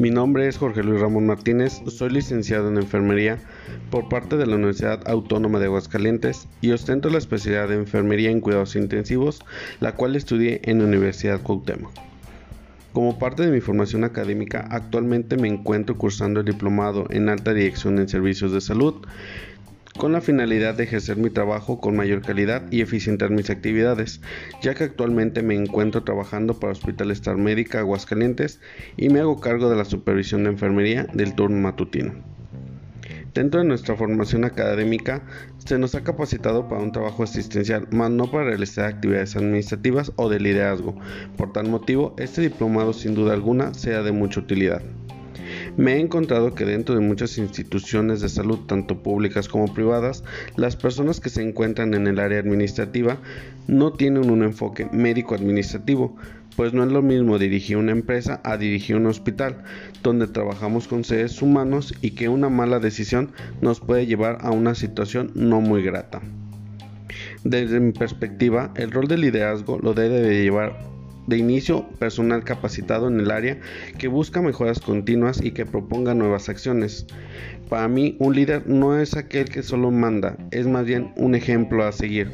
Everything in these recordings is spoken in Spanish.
Mi nombre es Jorge Luis Ramón Martínez, soy licenciado en enfermería por parte de la Universidad Autónoma de Aguascalientes y ostento la especialidad de enfermería en cuidados intensivos, la cual estudié en la Universidad Cuauhtémoc. Como parte de mi formación académica, actualmente me encuentro cursando el diplomado en alta dirección en servicios de salud, con la finalidad de ejercer mi trabajo con mayor calidad y eficientar mis actividades, ya que actualmente me encuentro trabajando para Hospital Star Médica Aguascalientes y me hago cargo de la supervisión de enfermería del turno matutino. Dentro de nuestra formación académica se nos ha capacitado para un trabajo asistencial, más no para realizar actividades administrativas o de liderazgo. Por tal motivo, este diplomado sin duda alguna sea de mucha utilidad. Me he encontrado que dentro de muchas instituciones de salud, tanto públicas como privadas, las personas que se encuentran en el área administrativa no tienen un enfoque médico-administrativo, pues no es lo mismo dirigir una empresa a dirigir un hospital, donde trabajamos con seres humanos y que una mala decisión nos puede llevar a una situación no muy grata. Desde mi perspectiva, el rol de liderazgo lo debe de llevar de inicio personal capacitado en el área que busca mejoras continuas y que proponga nuevas acciones. Para mí, un líder no es aquel que solo manda, es más bien un ejemplo a seguir.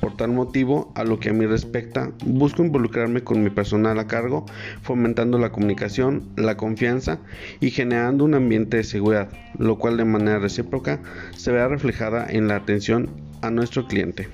Por tal motivo, a lo que a mí respecta, busco involucrarme con mi personal a cargo, fomentando la comunicación, la confianza y generando un ambiente de seguridad, lo cual de manera recíproca se verá reflejada en la atención a nuestro cliente.